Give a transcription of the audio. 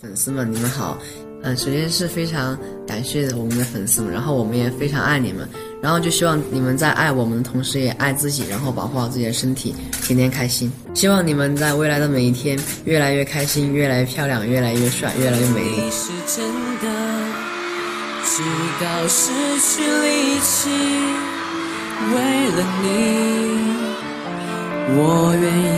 粉丝们，你们好。嗯，首先是非常感谢我们的粉丝们，然后我们也非常爱你们，然后就希望你们在爱我们的同时也爱自己，然后保护好自己的身体，天天开心。希望你们在未来的每一天越来越开心，越来越漂亮，越来越帅，越来越美丽。是真的，直到失去力气，为了你，我愿意。